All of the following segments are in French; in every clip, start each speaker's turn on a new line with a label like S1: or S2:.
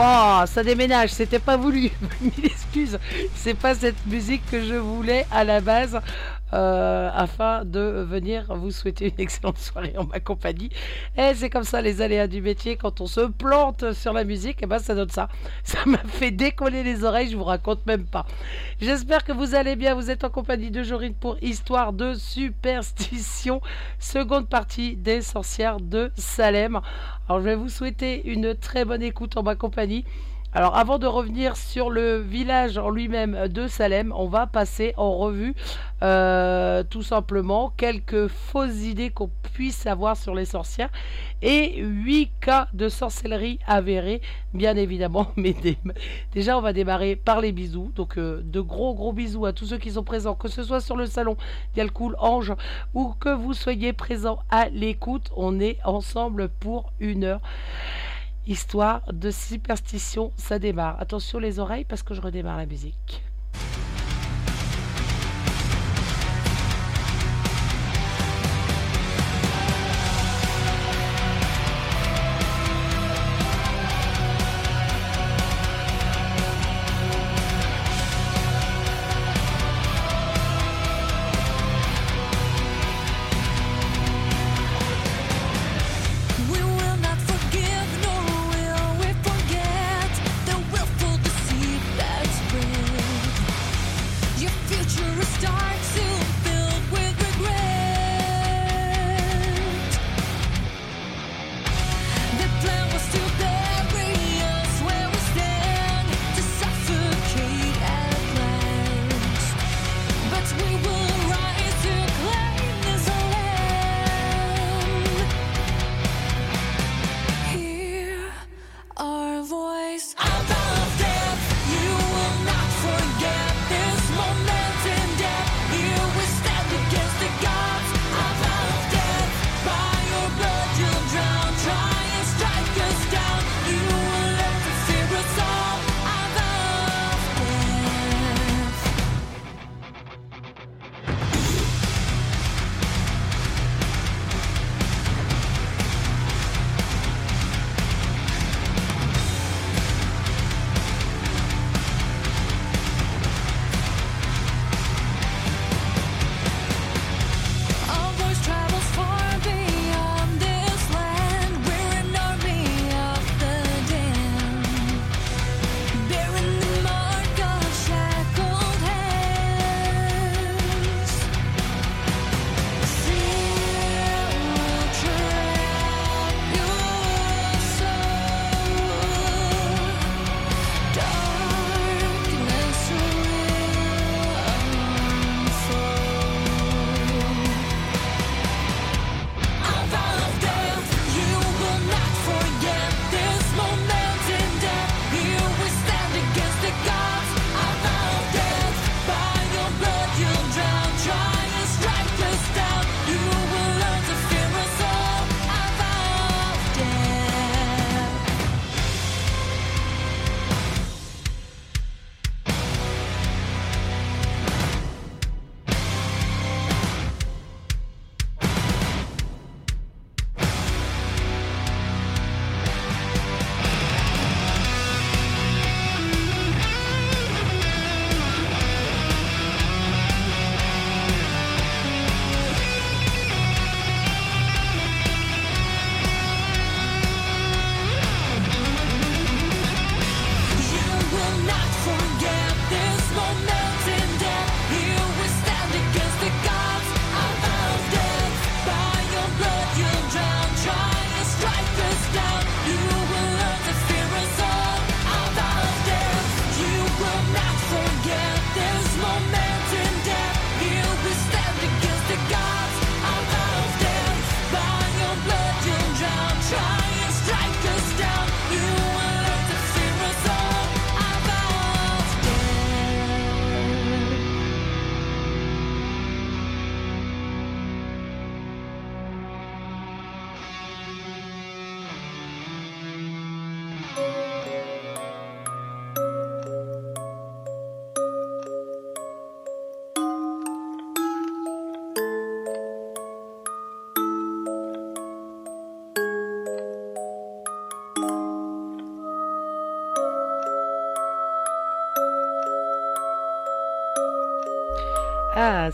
S1: Waouh, ça déménage, c'était pas voulu. Mille excuses, c'est pas cette musique que je voulais à la base. Euh, afin de venir vous souhaiter une excellente soirée en ma compagnie. Et c'est comme ça les aléas du métier, quand on se plante sur la musique, et eh ben ça donne ça. Ça m'a fait décoller les oreilles, je vous raconte même pas. J'espère que vous allez bien, vous êtes en compagnie de Jorine pour Histoire de Superstition, seconde partie des sorcières de Salem. Alors je vais vous souhaiter une très bonne écoute en ma compagnie. Alors avant de revenir sur le village en lui-même de Salem, on va passer en revue euh, tout simplement quelques fausses idées qu'on puisse avoir sur les sorcières et 8 cas de sorcellerie avérés, bien évidemment. Mais déjà on va démarrer par les bisous. Donc euh, de gros gros bisous à tous ceux qui sont présents, que ce soit sur le salon Dialcool Ange ou que vous soyez présents à l'écoute. On est ensemble pour une heure. Histoire de superstition, ça démarre. Attention les oreilles parce que je redémarre la musique.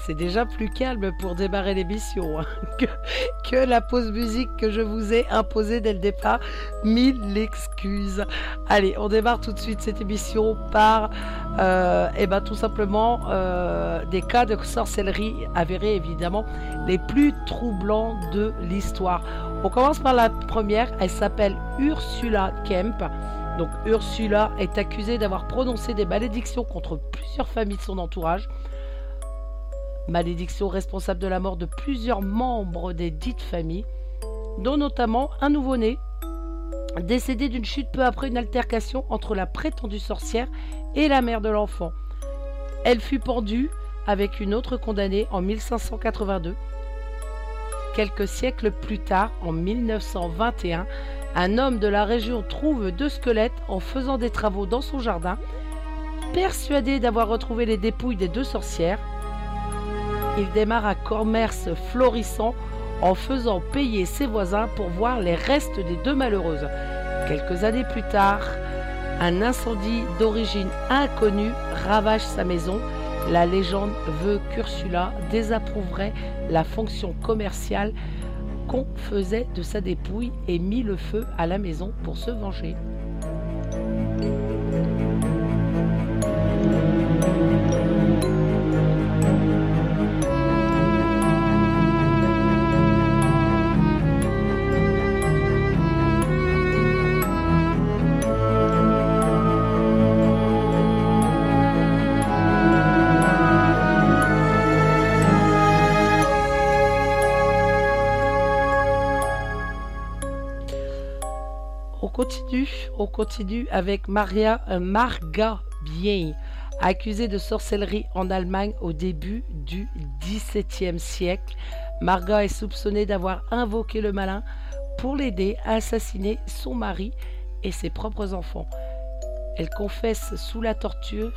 S1: C'est déjà plus calme pour démarrer l'émission hein, que, la pause musique que je vous ai imposée dès le départ. Mille excuses. Allez, on démarre tout de suite cette émission par, euh, eh ben, tout simplement, euh, des cas de sorcellerie avérés, évidemment, les plus troublants de l'histoire. On commence par la première. Elle s'appelle Ursula Kemp. Donc Ursula est accusée d'avoir prononcé des malédictions contre plusieurs familles de son entourage. Malédiction responsable de la mort de plusieurs membres des dites familles, dont notamment un nouveau-né, décédé d'une chute peu après une altercation entre la prétendue sorcière et la mère de l'enfant. Elle fut pendue avec une autre condamnée en 1582. Quelques siècles plus tard, en 1921, un homme de la région trouve deux squelettes en faisant des travaux dans son jardin. Persuadé d'avoir retrouvé les dépouilles des deux sorcières, il démarre un commerce florissant en faisant payer ses voisins pour voir les restes des deux malheureuses. Quelques années plus tard, un incendie d'origine inconnue ravage sa maison. La légende veut qu'Ursula désapprouverait la fonction commerciale qu'on faisait de sa dépouille et mit le feu à la maison pour se venger. On continue avec Maria euh, Marga Bien, accusée de sorcellerie en Allemagne au début du XVIIe siècle. Marga est soupçonnée d'avoir invoqué le malin pour l'aider à assassiner son mari et ses propres enfants. Elle confesse sous la torture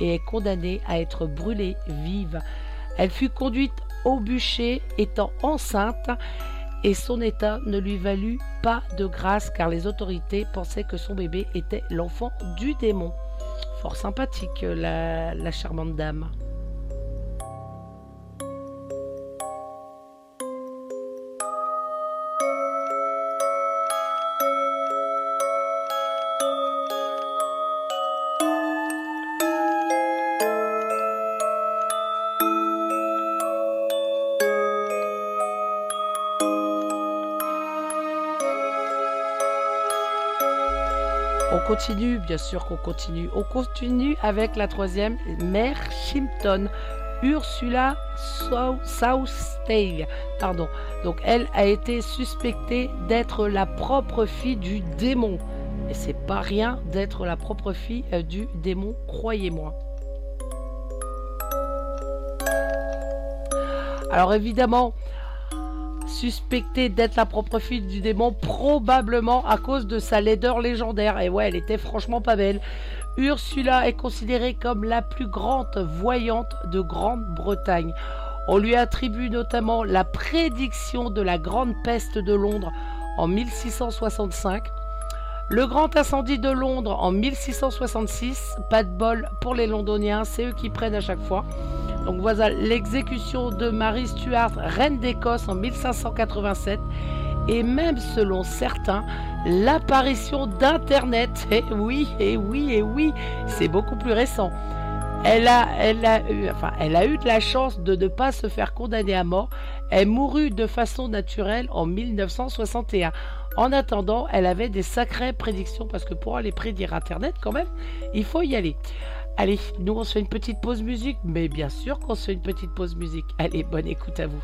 S1: et est condamnée à être brûlée vive. Elle fut conduite au bûcher étant enceinte et son état ne lui valut pas de grâce car les autorités pensaient que son bébé était l'enfant du démon. Fort sympathique la, charmante dame. Continue, bien sûr qu'on continue. On continue avec la troisième, Mère Shimpton, Ursula Southstale. Pardon. Donc elle a été suspectée d'être la propre fille du démon. Et c'est pas rien d'être la propre fille euh, du démon, croyez-moi. Alors évidemment, suspectée d'être la propre fille du démon, probablement à cause de sa laideur légendaire. Et ouais, elle était franchement pas belle. Ursula est considérée comme la plus grande voyante de Grande-Bretagne. On lui attribue notamment la prédiction de la grande peste de Londres en 1665, le grand incendie de Londres en 1666, pas de bol pour les londoniens, c'est eux qui prennent à chaque fois. Donc voilà l'exécution de Marie Stuart, reine d'Écosse en 1587 et même selon certains, l'apparition d'Internet. Et eh oui, et eh oui, et eh oui, c'est beaucoup plus récent. Elle a, eu, elle a eu de la chance de ne pas se faire condamner à mort. Elle mourut de façon naturelle en 1961. En attendant, elle avait des sacrées prédictions parce que pour aller prédire Internet, quand même, il faut y aller. Allez, nous on se fait une petite pause musique, mais bien sûr qu'on se fait une petite pause musique. Allez, bonne écoute à vous.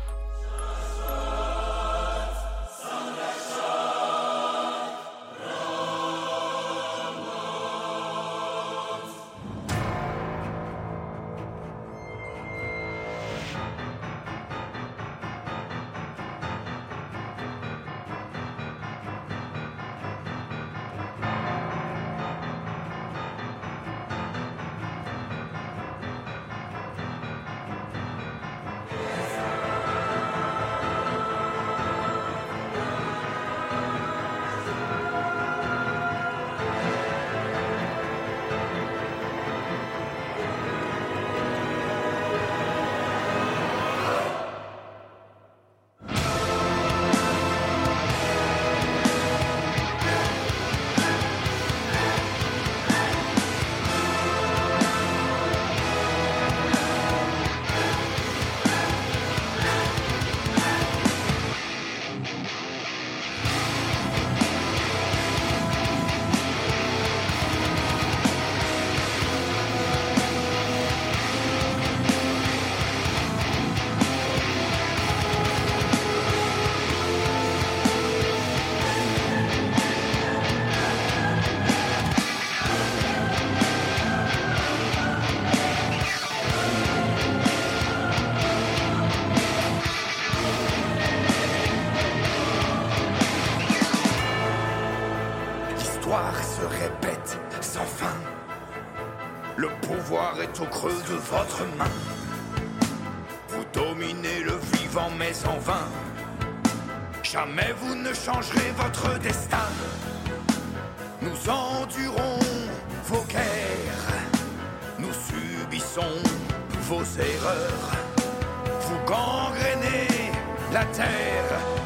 S2: Vous dominez le vivant mais en vain. Jamais vous ne changerez votre destin. Nous endurons vos guerres. Nous subissons vos erreurs. Vous gangrenez la terre.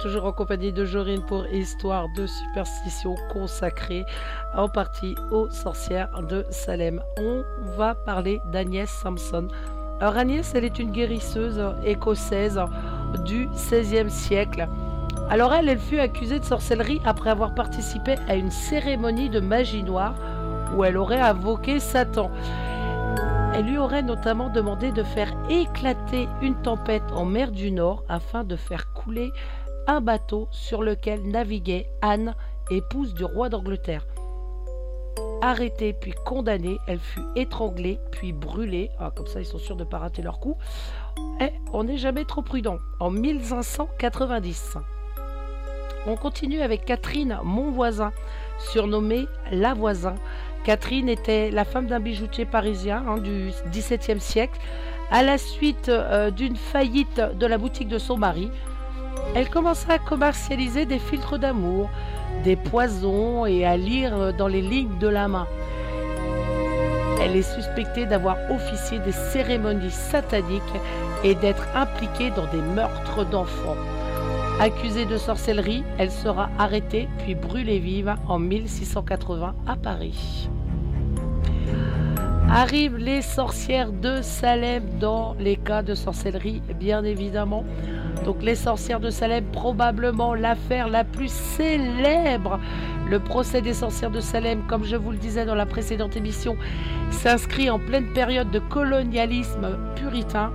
S1: Toujours en compagnie de Jorine pour Histoire de superstition consacrée en partie aux sorcières de Salem. On va parler d'Agnès Sampson. Alors Agnès, elle est une guérisseuse écossaise du XVIe siècle. Alors elle, elle fut accusée de sorcellerie après avoir participé à une cérémonie de magie noire où elle aurait invoqué Satan. Elle lui aurait notamment demandé de faire éclater une tempête en mer du Nord afin de faire couler un bateau sur lequel naviguait Anne, épouse du roi d'Angleterre. Arrêtée puis condamnée, elle fut étranglée puis brûlée. Ah, comme ça, ils sont sûrs de ne pas rater leur coup. Et on n'est jamais trop prudent. En 1590. On continue avec Catherine Monvoisin, surnommée La Voisin. Catherine était la femme d'un bijoutier parisien hein, du XVIIe siècle. À la suite euh, d'une faillite de la boutique de son mari, elle commença à commercialiser des filtres d'amour, des poisons et à lire dans les lignes de la main. Elle est suspectée d'avoir officié des cérémonies sataniques et d'être impliquée dans des meurtres d'enfants. Accusée de sorcellerie, elle sera arrêtée puis brûlée vive en 1680 à Paris. Arrivent les sorcières de Salem dans les cas de sorcellerie, bien évidemment. Donc les sorcières de Salem, probablement l'affaire la plus célèbre. Le procès des sorcières de Salem, comme je vous le disais dans la précédente émission, s'inscrit en pleine période de colonialisme puritain.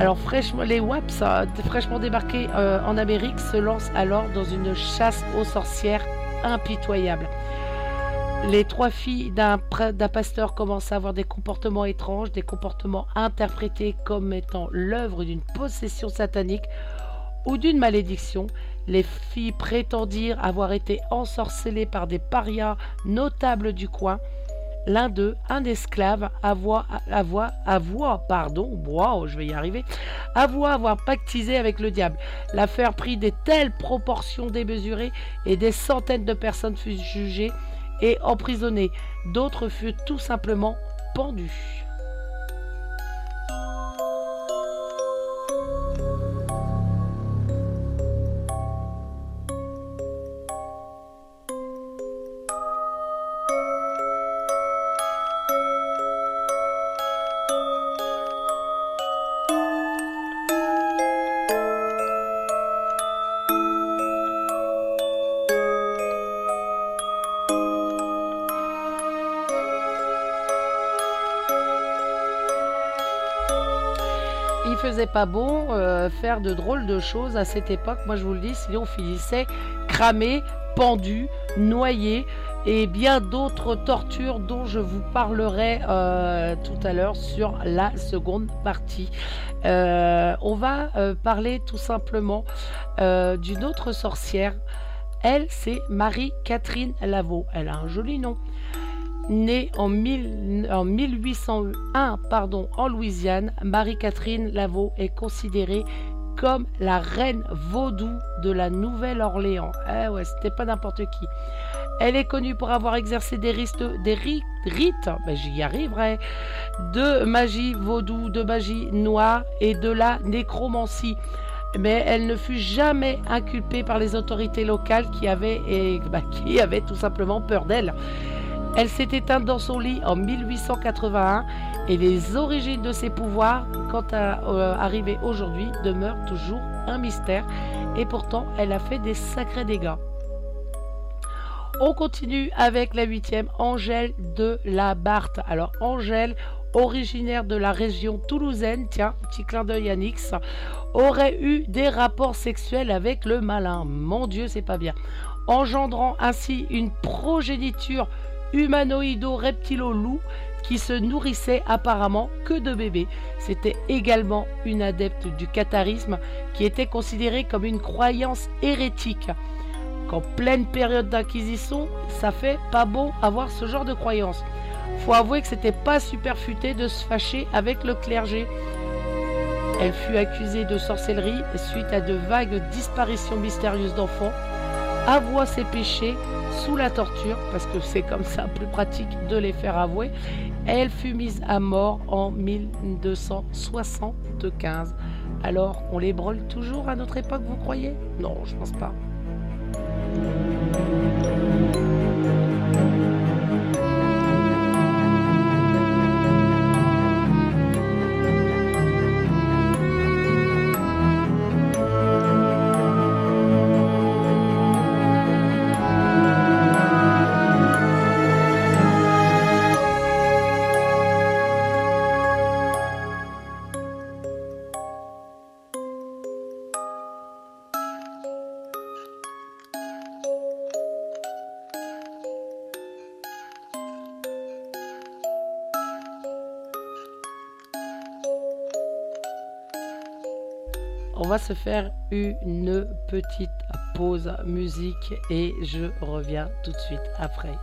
S1: Alors les WAPs, euh, fraîchement débarqués euh, en Amérique, se lancent alors dans une chasse aux sorcières impitoyable. Les trois filles d'un pasteur commencent à avoir des comportements étranges, des comportements interprétés comme étant l'œuvre d'une possession satanique ou d'une malédiction. Les filles prétendirent avoir été ensorcelées par des parias notables du coin. L'un d'eux, un esclave, avoua, pardon, je vais y arriver, avoir pactisé avec le diable. L'affaire prit des telles proportions démesurées et des centaines de personnes furent jugées et emprisonnés. D'autres furent tout simplement pendus. Pas bon euh, faire de drôles de choses à cette époque. Moi, je vous le dis, sinon on finissait cramé, pendu, noyé et bien d'autres tortures dont je vous parlerai euh, tout à l'heure sur la seconde partie. Euh, on va parler tout simplement d'une autre sorcière. Elle, c'est Marie-Catherine Lavaux. Elle a un joli nom. Née en, 1801 pardon, en Louisiane, Marie-Catherine Lavaux est considérée comme la reine vaudou de la Nouvelle-Orléans. Eh ouais, c'était pas n'importe qui. Elle est connue pour avoir exercé des, rites, ben j'y arriverai, de magie vaudou, de magie noire et de la nécromancie. Mais elle ne fut jamais inculpée par les autorités locales qui avaient, ben, qui avaient tout simplement peur d'elle. Elle s'est éteinte dans son lit en 1881 et les origines de ses pouvoirs, quant à euh, arriver aujourd'hui, demeurent toujours un mystère et pourtant elle a fait des sacrés dégâts. On continue avec la huitième, Angèle de la Barthe. Alors Angèle, originaire de la région toulousaine, tiens, petit clin d'œil à Nix, aurait eu des rapports sexuels avec le malin. Mon Dieu, c'est pas bien. Engendrant ainsi une progéniture humanoïdo-reptilo-loup qui se nourrissait apparemment que de bébés. C'était également une adepte du catharisme qui était considérée comme une croyance hérétique. Qu'en pleine période d'inquisition, ça fait pas bon avoir ce genre de croyance. Faut avouer que c'était pas super futé de se fâcher avec le clergé. Elle fut accusée de sorcellerie suite à de vagues disparitions mystérieuses d'enfants, avoua ses péchés sous la torture, parce que c'est comme ça plus pratique de les faire avouer. Elle fut mise à mort en 1275. Alors, on les brûle toujours à notre époque, vous croyez? Non, je pense pas. Faire une petite pause musique et je reviens tout de suite après.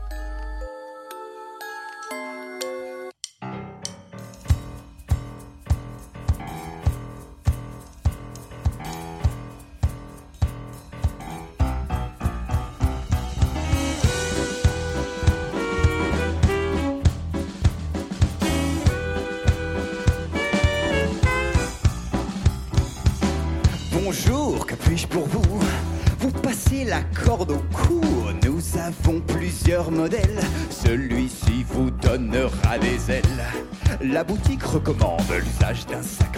S2: La boutique recommande l'usage d'un sac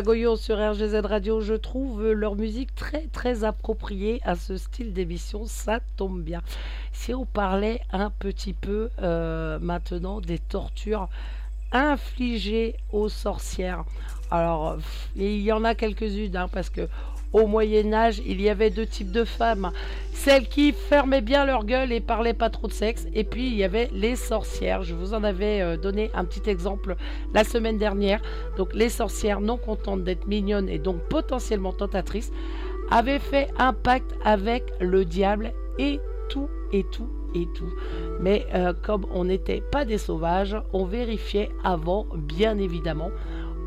S1: Magoyo sur RGZ Radio, je trouve leur musique très très appropriée à ce style d'émission, ça tombe bien. Si on parlait un petit peu euh, maintenant des tortures infligées aux sorcières. Alors, il y en a quelques-unes, hein, parce que au Moyen Âge, il y avait deux types de femmes. Celles qui fermaient bien leur gueule et parlaient pas trop de sexe. Et puis il y avait les sorcières. Je vous en avais euh, donné un petit exemple la semaine dernière. Donc les sorcières, non contentes d'être mignonnes et donc potentiellement tentatrices, avaient fait un pacte avec le diable et tout et tout et tout. Mais euh, comme on n'était pas des sauvages, on vérifiait avant, bien évidemment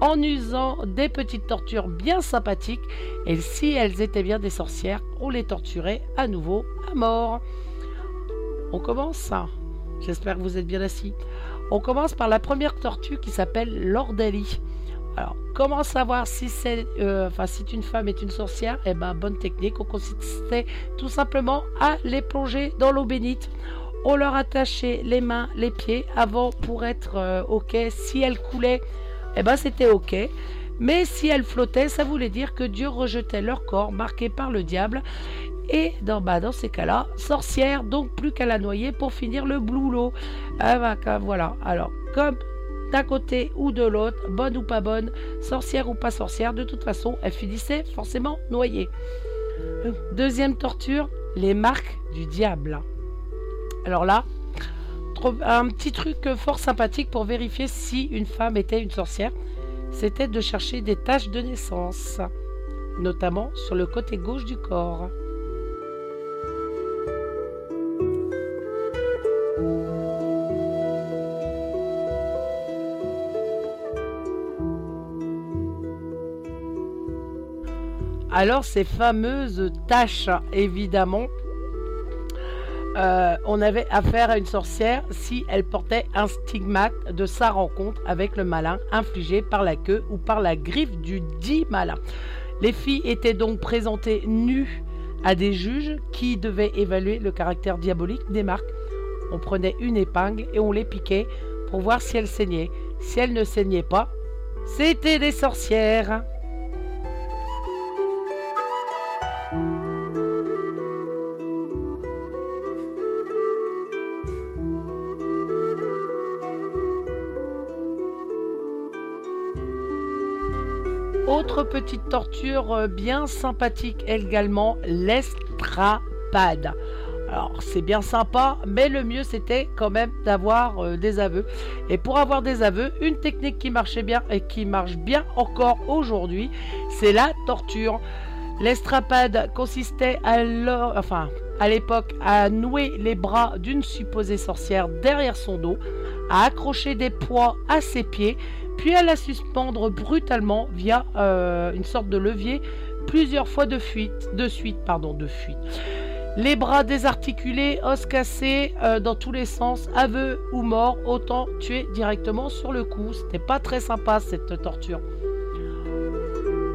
S1: en usant des petites tortures bien sympathiques. Et si elles étaient bien des sorcières, on les torturait à nouveau à mort. On commence J'espère que vous êtes bien assis. On commence par la première tortue qui s'appelle l'ordalie. Alors, comment savoir si c'est, euh, enfin, si une femme est une sorcière? Eh ben, bonne technique. On consistait tout simplement à les plonger dans l'eau bénite. On leur attachait les mains, les pieds avant pour être euh, ok. Si elles coulaient, eh ben c'était ok. Mais si elles flottaient, ça voulait dire que Dieu rejetait leur corps marqué par le diable. Et dans, bah, dans ces cas-là, sorcière, donc plus qu'à la noyer pour finir le boulot. Ah, bah, voilà. Alors, comme d'un côté ou de l'autre, bonne ou pas bonne, sorcière ou pas sorcière, de toute façon, elle finissait forcément noyée. Deuxième torture, les marques du diable. Alors là, un petit truc fort sympathique pour vérifier si une femme était une sorcière, c'était de chercher des taches de naissance, notamment sur le côté gauche du corps. Alors ces fameuses taches, évidemment, euh, on avait affaire à une sorcière si elle portait un stigmate de sa rencontre avec le malin infligé par la queue ou par la griffe du dit malin. Les filles étaient donc présentées nues à des juges qui devaient évaluer le caractère diabolique des marques. On prenait une épingle et on les piquait pour voir si elles saignaient. Si elles ne saignaient pas, c'était des sorcières. Petite torture euh, bien sympathique également, l'estrapade. Alors c'est bien sympa, mais le mieux c'était quand même d'avoir euh, des aveux. Et pour avoir des aveux, une technique qui marchait bien et qui marche bien encore aujourd'hui, c'est la torture. L'estrapade consistait enfin, à l'époque à nouer les bras d'une supposée sorcière derrière son dos, à accrocher des poids à ses pieds puis à la suspendre brutalement via euh, une sorte de levier plusieurs fois de, fuite, de suite. De fuite. Les bras désarticulés, os cassés euh, dans tous les sens, aveux ou mort, autant tuer directement sur le coup. C'était pas très sympa cette torture.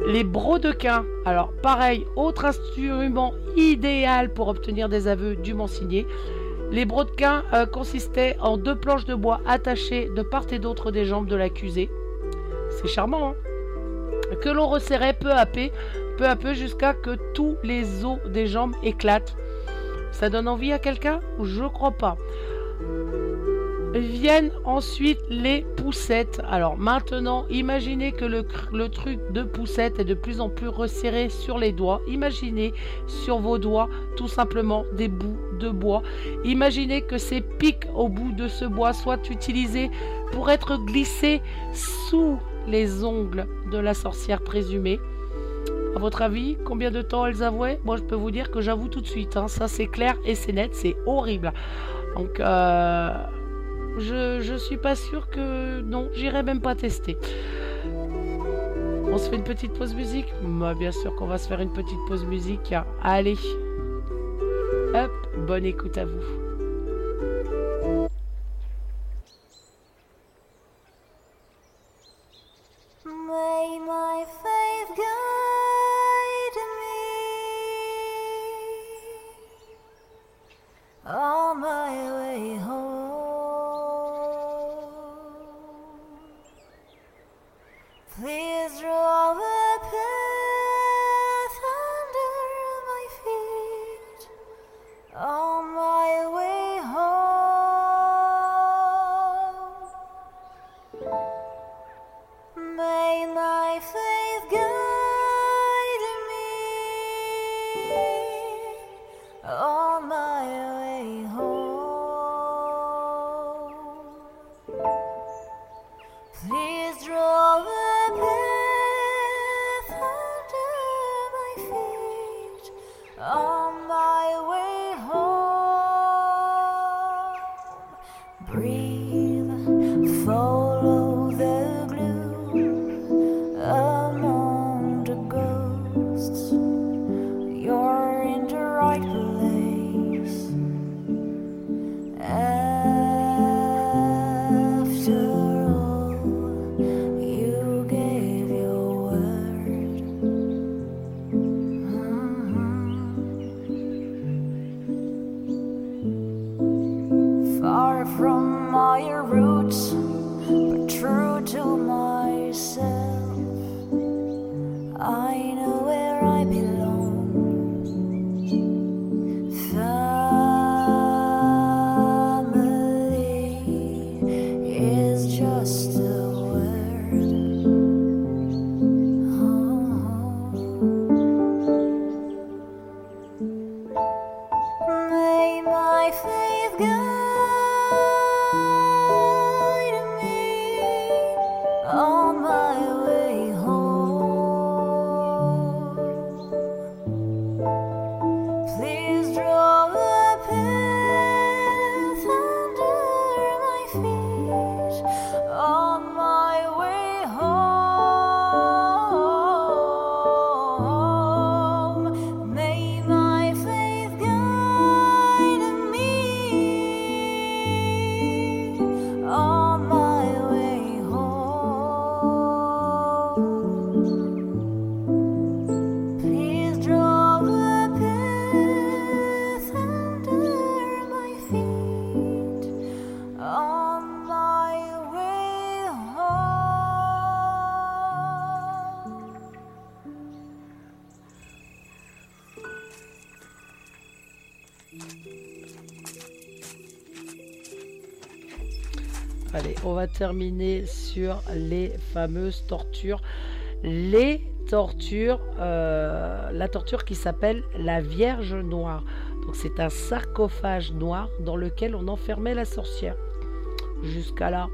S1: Les brodequins, alors pareil, autre instrument idéal pour obtenir des aveux dûment signés. Les brodequins euh, consistaient en deux planches de bois attachées de part et d'autre des jambes de l'accusé. C'est charmant, hein Que l'on resserrait peu à peu, peu à peu jusqu'à que tous les os des jambes éclatent. Ça donne envie à quelqu'un? Je crois pas. Viennent ensuite les poussettes. Alors maintenant, imaginez que le, truc de poussette est de plus en plus resserré sur les doigts. Imaginez sur vos doigts tout simplement des bouts bois. Imaginez que ces pics au bout de ce bois soient utilisés pour être glissés sous les ongles de la sorcière présumée. À votre avis, combien de temps elles avouaient? Moi, je peux vous dire que j'avoue tout de suite. Hein. ça, c'est clair et c'est net, c'est horrible. Donc, euh, je, suis pas sûre que. Non, j'irai même pas tester. On se fait une petite pause musique? Moi, Bien sûr qu'on va se faire une petite pause musique. Allez. Hop, bonne écoute à vous.
S3: but
S1: true to myself. Terminer sur les fameuses tortures. Les tortures, euh, la torture qui s'appelle la Vierge Noire. Donc c'est un sarcophage noir dans lequel on enfermait la sorcière. Jusqu'à là,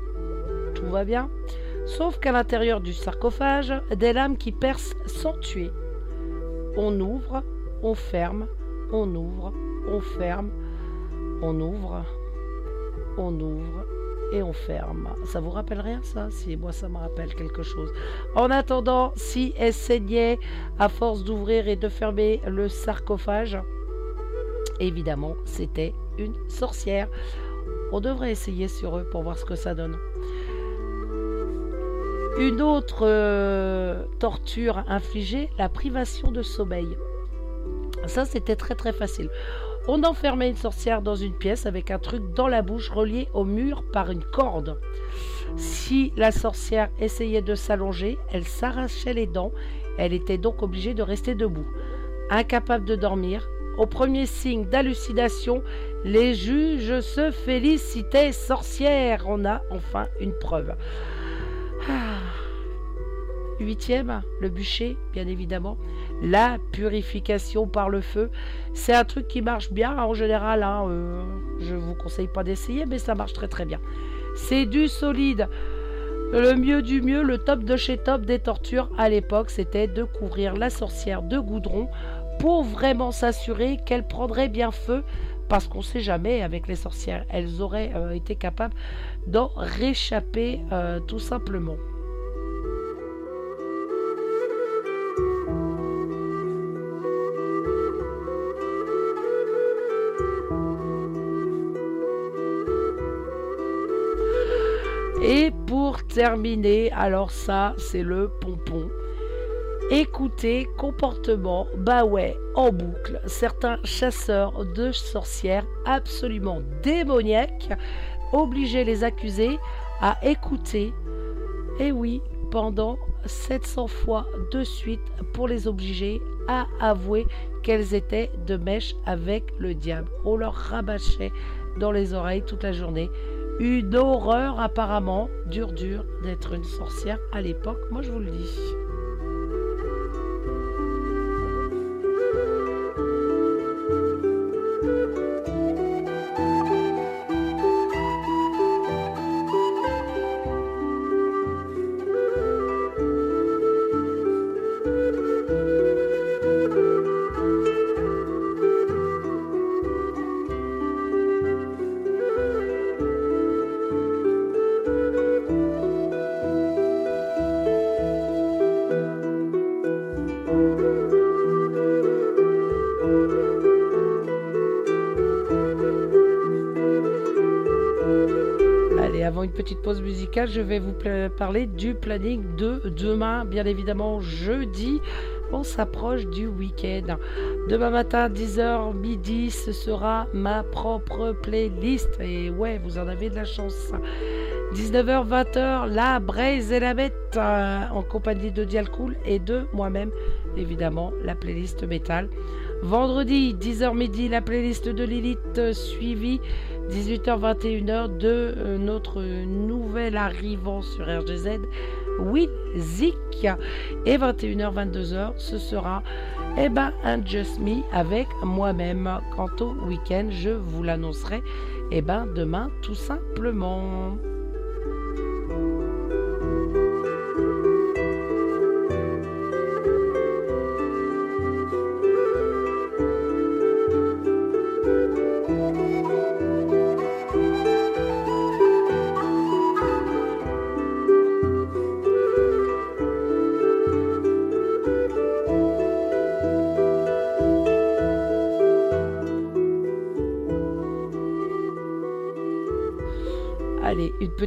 S1: tout va bien. Sauf qu'à l'intérieur du sarcophage, des lames qui percent sans tuer. On ouvre, on ferme, on ouvre, on ferme, on ouvre, on ouvre on ferme. Ça vous rappelle rien ça? Si moi ça me rappelle quelque chose. En attendant, si elle saignait à force d'ouvrir et de fermer le sarcophage, évidemment c'était une sorcière. On devrait essayer sur eux pour voir ce que ça donne. Une autre euh, torture infligée, la privation de sommeil. Ça, c'était très très facile. On enfermait une sorcière dans une pièce avec un truc dans la bouche relié au mur par une corde. Si la sorcière essayait de s'allonger, elle s'arrachait les dents. Elle était donc obligée de rester debout. Incapable de dormir, au premier signe d'hallucination, les juges se félicitaient. Sorcière, on a enfin une preuve. Ah. Huitième, le bûcher, bien évidemment. La purification par le feu, c'est un truc qui marche bien en général. Hein, euh, je vous conseille pas d'essayer, mais ça marche très très bien. C'est du solide. Le mieux du mieux, le top de chez top des tortures à l'époque, c'était de couvrir la sorcière de goudron pour vraiment s'assurer qu'elle prendrait bien feu parce qu'on ne sait jamais avec les sorcières, elles auraient euh, été capables d'en réchapper euh, tout simplement. Et pour terminer, alors ça, c'est le pompon. Écoutez, comportement, bah ouais, en boucle, certains chasseurs de sorcières absolument démoniaques obligeaient les accusés à écouter, et oui, pendant 700 fois de suite pour les obliger à avouer qu'elles étaient de mèche avec le diable. On leur rabâchait dans les oreilles toute la journée une horreur apparemment, dur dur d'être une sorcière à l'époque, moi je vous le dis. Pause musicale, je vais vous parler du planning de demain, bien évidemment jeudi. On s'approche du week-end. Demain matin, 10h, midi, ce sera ma propre playlist. Et ouais, vous en avez de la chance. 19h, 20h, la braise et la bête euh, en compagnie de Dialcool et de moi-même, évidemment, la playlist métal. Vendredi, 10h midi, la playlist de Lilith suivie 18h-21h de euh, notre nouvel arrivant sur RGZ, Will Zik. Et 21h-22h, ce sera eh ben, un Just Me avec moi-même. Quant au week-end, je vous l'annoncerai eh ben, demain tout simplement.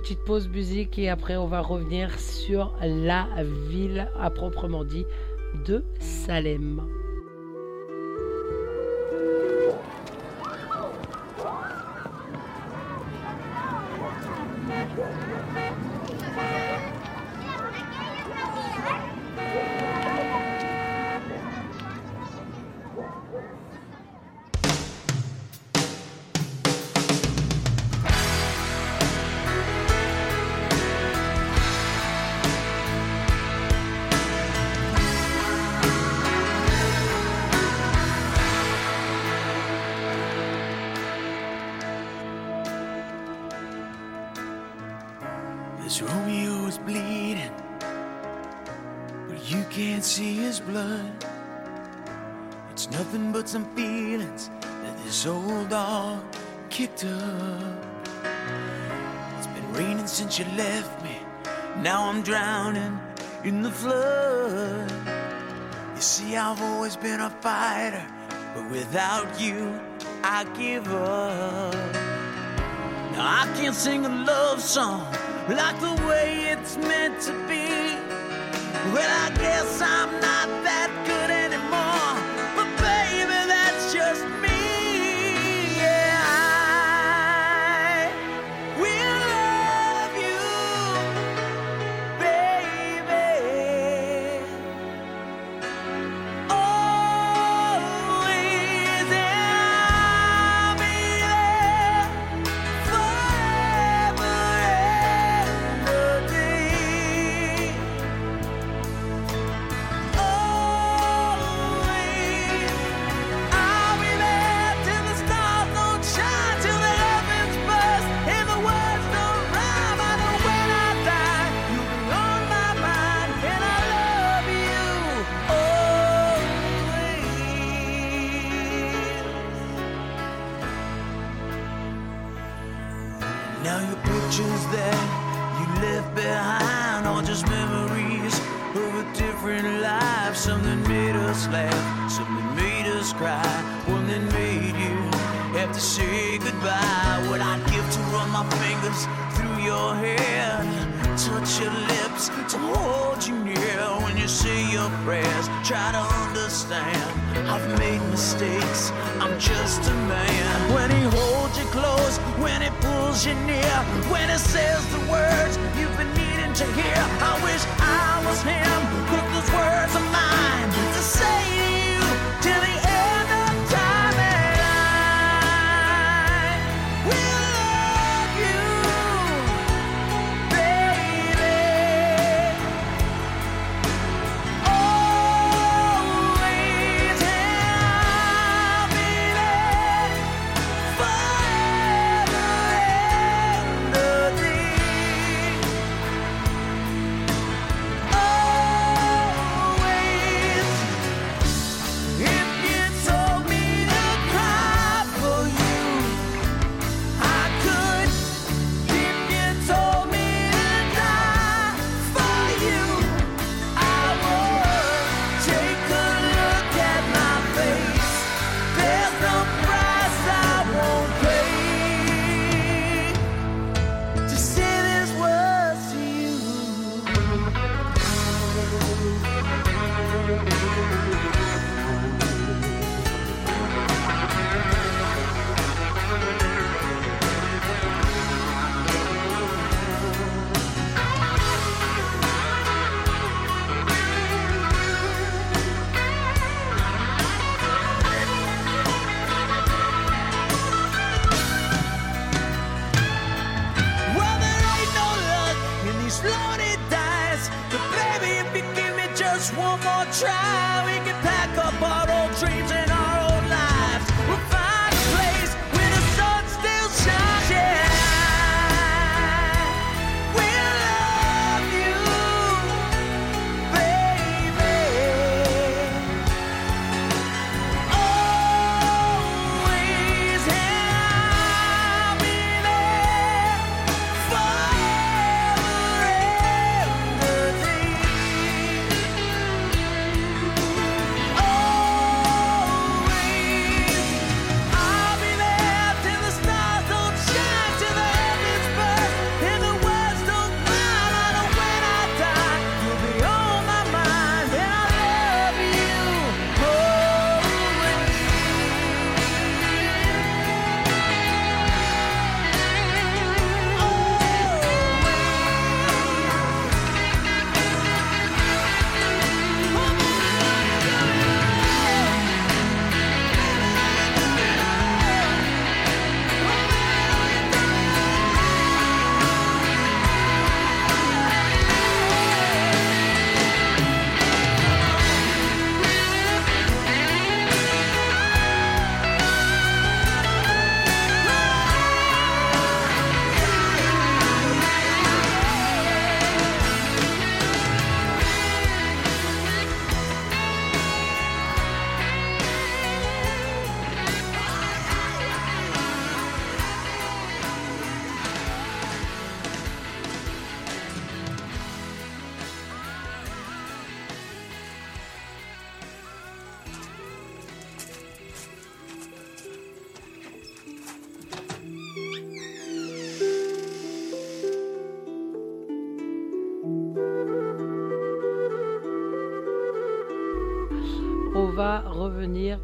S1: Petite pause musique et après on va revenir sur la ville à proprement dit de Salem.
S3: without you, I give up. Now I can't sing a love song like the way it's meant to be. Well, I guess I'm not that.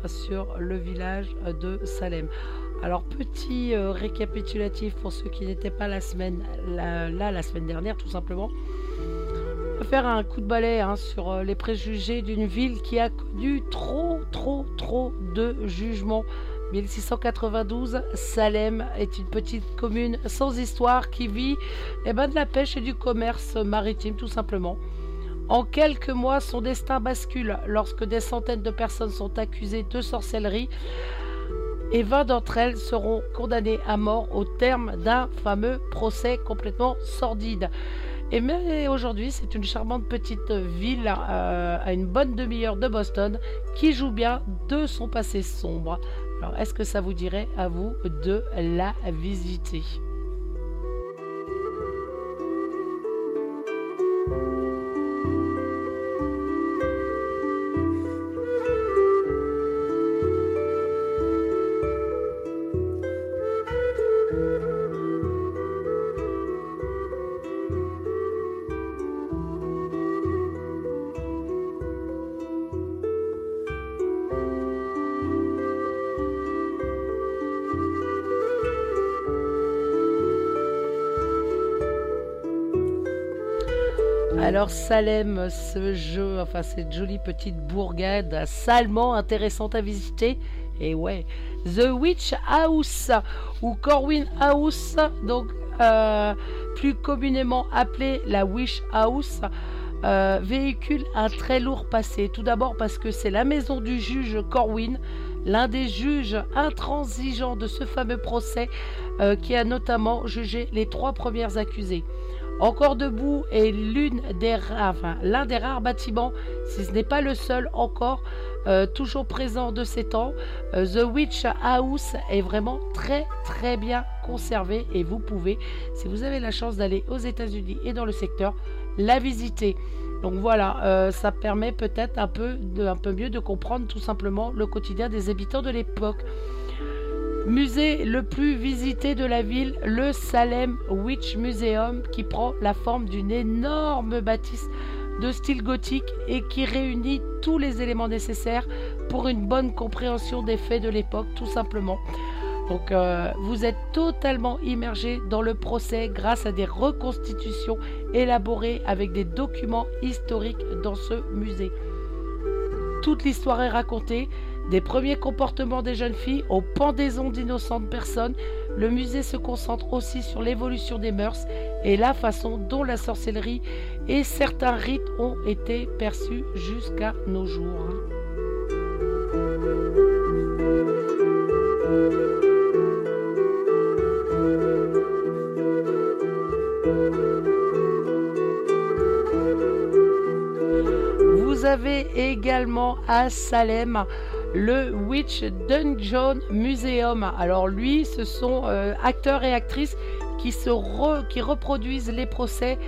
S1: Sur le village de Salem. Alors petit euh, récapitulatif pour ceux qui n'étaient pas la semaine là la semaine dernière tout simplement. On va faire un coup de balai hein, sur euh, les préjugés d'une ville qui a connu trop trop trop de jugements. 1692, Salem est une petite commune sans histoire qui vit eh ben, de la pêche et du commerce maritime tout simplement. En quelques mois, son destin bascule lorsque des centaines de personnes sont accusées de sorcellerie et 20 d'entre elles seront condamnées à mort au terme d'un fameux procès complètement sordide. Et mais aujourd'hui, c'est une charmante petite ville euh, à une bonne demi-heure de Boston qui joue bien de son passé sombre. Alors, est-ce que ça vous dirait à vous de la visiter? Alors Salem, ce jeu, enfin cette jolie petite bourgade salement intéressante à visiter. Et ouais, The Witch House ou Corwin House, donc euh, plus communément appelée la Wish House, euh, véhicule un très lourd passé. Tout d'abord parce que c'est la maison du juge Corwin, l'un des juges intransigeants de ce fameux procès euh, qui a notamment jugé les trois premières accusées. Encore debout est des l'un des rares bâtiments, si ce n'est pas le seul encore, euh, toujours présent de ces temps. Euh, The Witch House est vraiment très très bien conservé et vous pouvez, si vous avez la chance d'aller aux États-Unis et dans le secteur, la visiter. Donc voilà, euh, ça permet peut-être un peu, un peu mieux de comprendre tout simplement le quotidien des habitants de l'époque. Musée le plus visité de la ville, le Salem Witch Museum, qui prend la forme d'une énorme bâtisse de style gothique et qui réunit tous les éléments nécessaires pour une bonne compréhension des faits de l'époque, tout simplement. Donc euh, vous êtes totalement immergé dans le procès grâce à des reconstitutions élaborées avec des documents historiques dans ce musée. Toute l'histoire est racontée, des premiers comportements des jeunes filles aux pendaisons d'innocentes personnes, le musée se concentre aussi sur l'évolution des mœurs et la façon dont la sorcellerie et certains rites ont été perçus jusqu'à nos jours. Vous avez également à Salem le Witch Dungeon Museum. Alors lui, ce sont euh, acteurs et actrices qui, se qui reproduisent les procès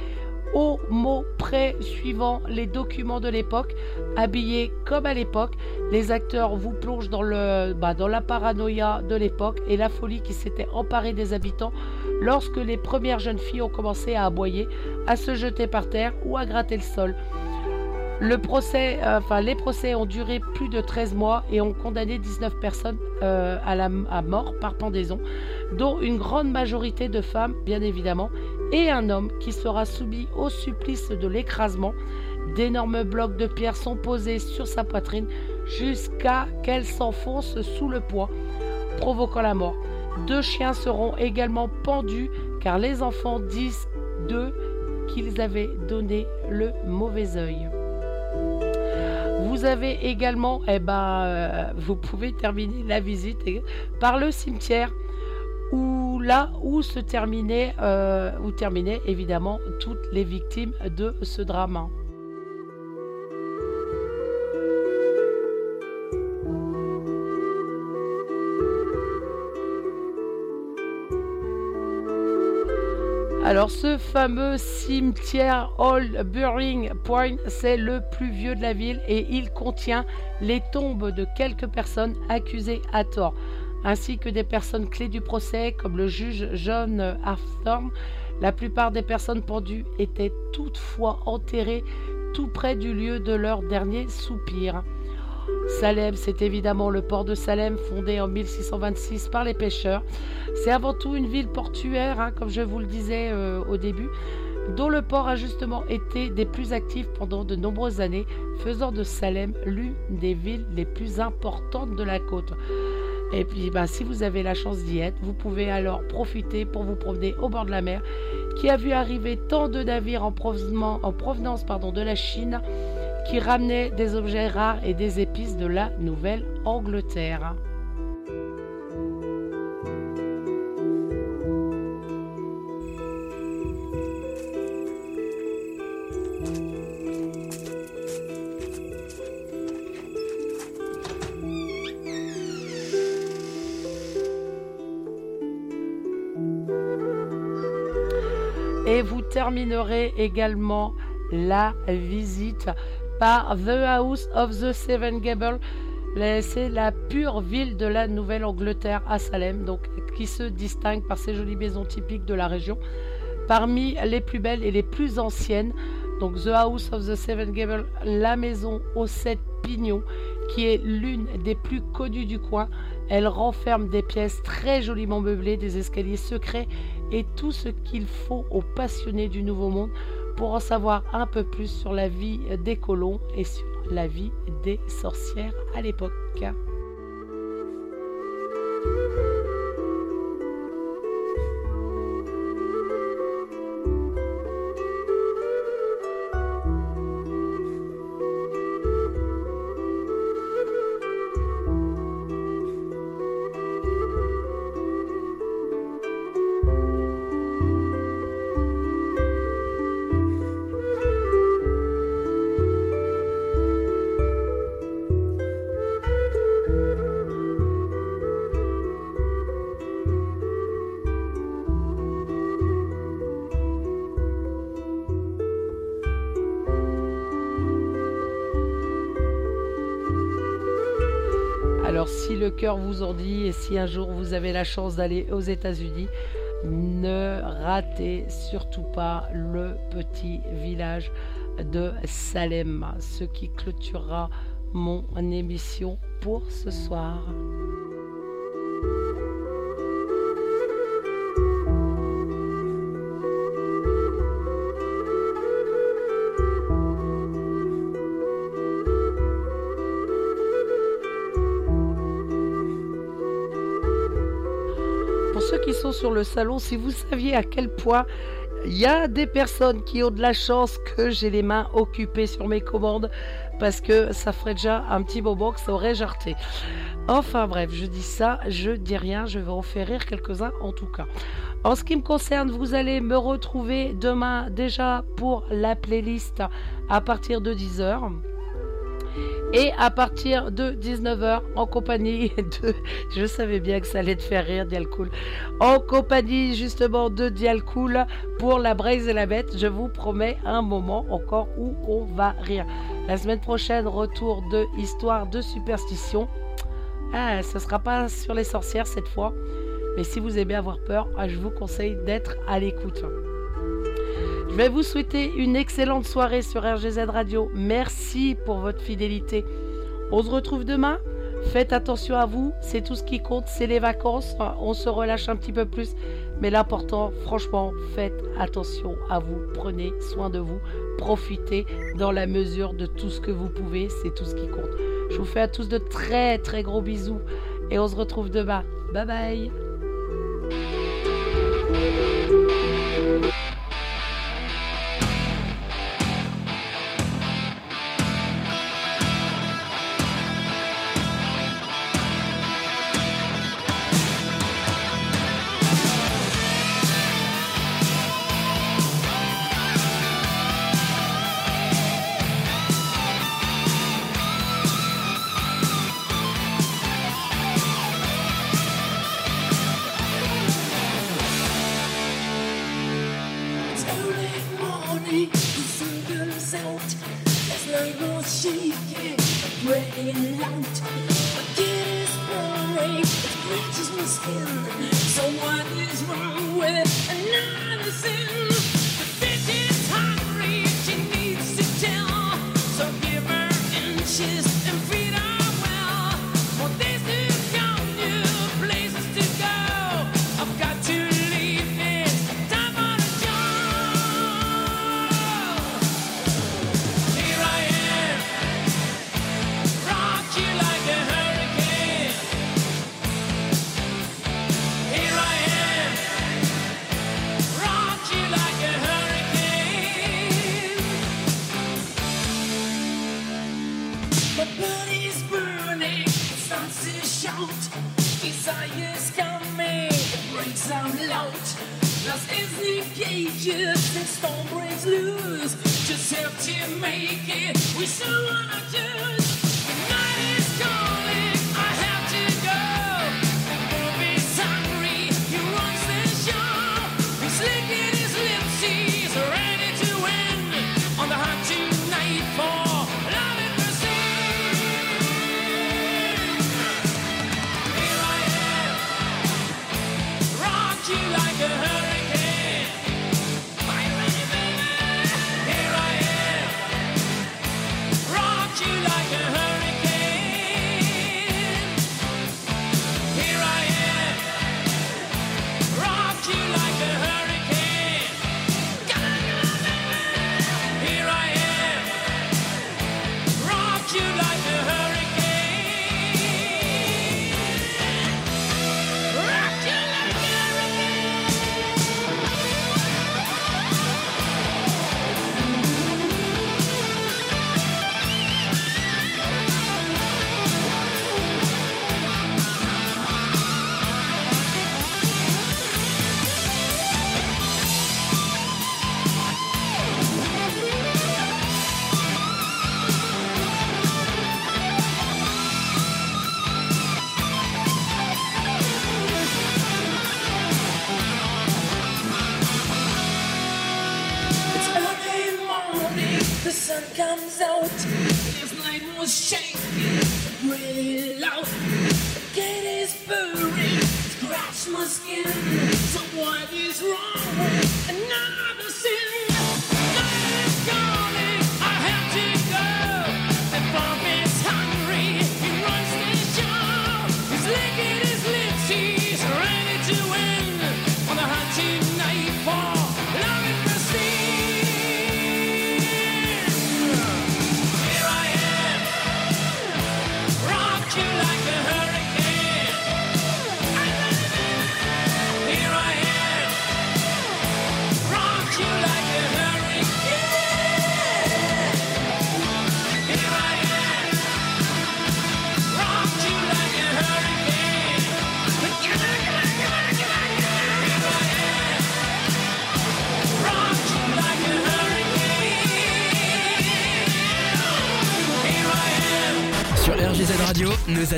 S1: au mot près suivant les documents de l'époque, habillés comme à l'époque. Les acteurs vous plongent dans, le, bah, dans la paranoïa de l'époque et la folie qui s'était emparée des habitants lorsque les premières jeunes filles ont commencé à aboyer, à se jeter par terre ou à gratter le sol. Euh, les procès ont duré plus de 13 mois et ont condamné 19 personnes euh, à mort par pendaison, dont une grande majorité de femmes, bien évidemment, et un homme qui sera soumis au supplice de l'écrasement. D'énormes blocs de pierre sont posés sur sa poitrine jusqu'à qu'elle s'enfonce sous le poids, provoquant la mort. Deux chiens seront également pendus car les enfants disent d'eux qu'ils avaient donné le mauvais œil. Vous avez également, eh ben, euh, vous pouvez terminer la visite par le cimetière où là où se terminaient, euh, où terminaient évidemment toutes les victimes de ce drame. Alors ce fameux cimetière Old Burying Point, c'est le plus vieux de la ville et il contient les tombes de quelques personnes accusées à tort, ainsi que des personnes clés du procès comme le juge John Arthorne. La plupart des personnes pendues étaient toutefois enterrées tout près du lieu de leur dernier soupir. Salem, c'est évidemment le port de Salem, fondé en 1626 par les pêcheurs. C'est avant tout une ville portuaire, hein, comme je vous le disais euh, au début, dont le port a justement été des plus actifs pendant de nombreuses années, faisant de Salem l'une des villes les plus importantes de la côte. Et puis, bah, si vous avez la chance d'y être, vous pouvez alors profiter pour vous promener au bord de la mer, qui a vu arriver tant de navires en provenance, de la Chine, qui ramenaient des objets rares et des épices de la Nouvelle-Angleterre. Et vous terminerez également la visite par The House of the Seven Gables. C'est la pure ville de la Nouvelle-Angleterre à Salem, qui se distingue par ses jolies maisons typiques de la région. Parmi les plus belles et les plus anciennes, The House of the Seven Gables, la maison aux sept pignons, qui est l'une des plus connues du coin. Elle renferme des pièces très joliment meublées, des escaliers secrets et tout ce qu'il faut aux passionnés du Nouveau Monde pour en savoir un peu plus sur la vie des colons et sur la vie des sorcières à l'époque. Cœur vous en dit et si un jour vous avez la chance d'aller aux États-Unis, ne ratez surtout pas le petit village de Salem, ce qui clôturera mon émission pour ce soir. Sur le salon, si vous saviez à quel point il y a des personnes qui ont de la chance que j'ai les mains occupées sur mes commandes parce que ça ferait déjà un petit moment que ça aurait jarté. Enfin bref, je dis ça, je dis rien, je vais en faire rire quelques-uns en tout cas. En ce qui me concerne, vous allez me retrouver demain déjà pour la playlist à partir de 10h. Et à partir de 19h, en compagnie de. Je savais bien que ça allait te faire rire, Dialcool. En compagnie justement de Dialcool pour la braise et la bête. Je vous promets un moment encore où on va rire. La semaine prochaine, retour de Histoire de superstition. Ah, ce sera pas sur les sorcières cette fois. Mais si vous aimez avoir peur, ah, je vous conseille d'être à l'écoute. Je vais vous souhaiter une excellente soirée sur RGZ Radio. Merci pour votre fidélité. On se retrouve demain. Faites attention à vous, c'est tout ce qui compte, c'est les vacances. On se relâche un petit peu plus. Mais l'important, franchement, faites attention à vous. Prenez soin de vous. Profitez dans la mesure de tout ce que vous pouvez. C'est tout ce qui compte. Je vous fais à tous de très très gros bisous. Et on se retrouve demain. Bye bye.
S4: saying loud.